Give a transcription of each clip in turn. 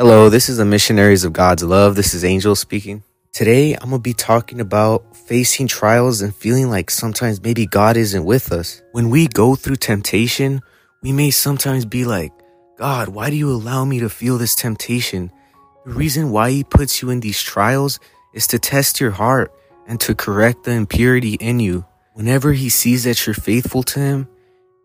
Hello, this is the Missionaries of God's Love. This is Angel speaking. Today, I'm going to be talking about facing trials and feeling like sometimes maybe God isn't with us. When we go through temptation, we may sometimes be like, God, why do you allow me to feel this temptation? The reason why He puts you in these trials is to test your heart and to correct the impurity in you. Whenever He sees that you're faithful to Him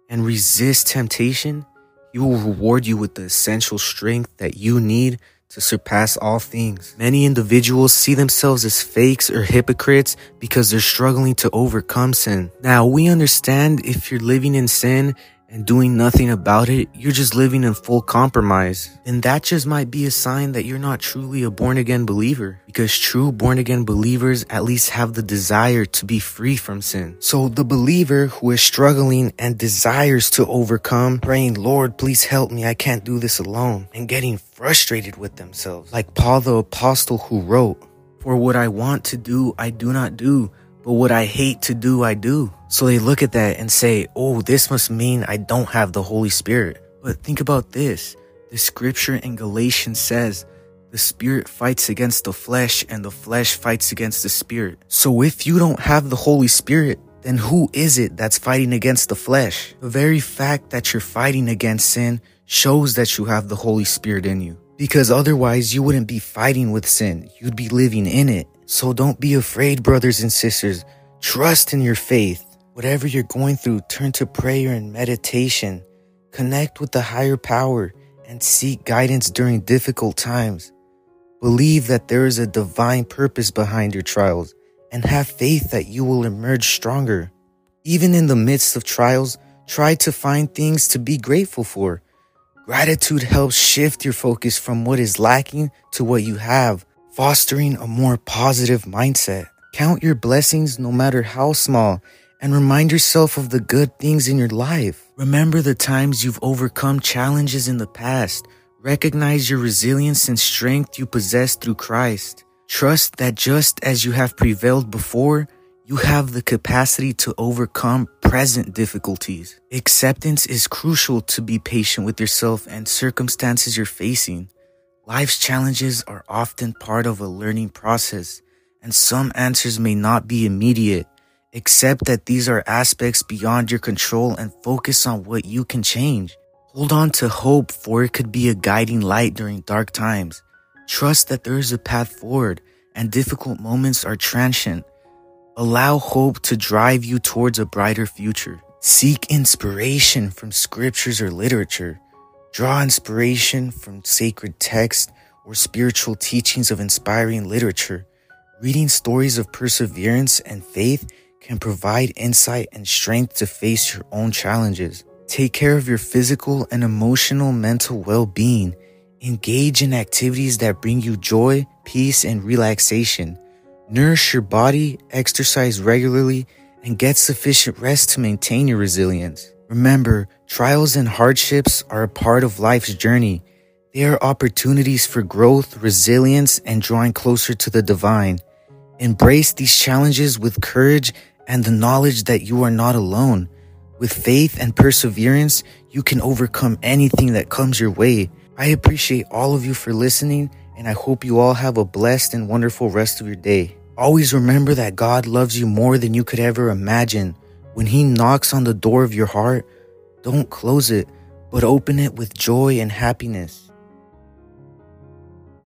and resist temptation, he will reward you with the essential strength that you need to surpass all things. Many individuals see themselves as fakes or hypocrites because they're struggling to overcome sin. Now, we understand if you're living in sin and doing nothing about it, you're just living in full compromise. And that just might be a sign that you're not truly a born again believer. Because true born again believers at least have the desire to be free from sin. So the believer who is struggling and desires to overcome, praying, Lord, please help me, I can't do this alone, and getting frustrated with themselves. Like Paul the apostle who wrote, For what I want to do, I do not do but what I hate to do, I do. So they look at that and say, oh, this must mean I don't have the Holy Spirit. But think about this. The scripture in Galatians says, the spirit fights against the flesh and the flesh fights against the spirit. So if you don't have the Holy Spirit, then who is it that's fighting against the flesh? The very fact that you're fighting against sin shows that you have the Holy Spirit in you. Because otherwise you wouldn't be fighting with sin. You'd be living in it. So don't be afraid, brothers and sisters. Trust in your faith. Whatever you're going through, turn to prayer and meditation. Connect with the higher power and seek guidance during difficult times. Believe that there is a divine purpose behind your trials and have faith that you will emerge stronger. Even in the midst of trials, try to find things to be grateful for. Gratitude helps shift your focus from what is lacking to what you have fostering a more positive mindset. Count your blessings no matter how small and remind yourself of the good things in your life. Remember the times you've overcome challenges in the past. Recognize your resilience and strength you possess through Christ. Trust that just as you have prevailed before, you have the capacity to overcome present difficulties. Acceptance is crucial to be patient with yourself and circumstances you're facing. Life's challenges are often part of a learning process, and some answers may not be immediate. Accept that these are aspects beyond your control and focus on what you can change. Hold on to hope, for it could be a guiding light during dark times. Trust that there is a path forward, and difficult moments are transient. Allow hope to drive you towards a brighter future. Seek inspiration from scriptures or literature. Draw inspiration from sacred texts or spiritual teachings of inspiring literature. Reading stories of perseverance and faith can provide insight and strength to face your own challenges. Take care of your physical and emotional mental well being. Engage in activities that bring you joy, peace, and relaxation. Nourish your body, exercise regularly, and get sufficient rest to maintain your resilience. Remember, trials and hardships are a part of life's journey. They are opportunities for growth, resilience, and drawing closer to the divine. Embrace these challenges with courage and the knowledge that you are not alone. With faith and perseverance, you can overcome anything that comes your way. I appreciate all of you for listening, and I hope you all have a blessed and wonderful rest of your day. Always remember that God loves you more than you could ever imagine. When He knocks on the door of your heart, don't close it, but open it with joy and happiness.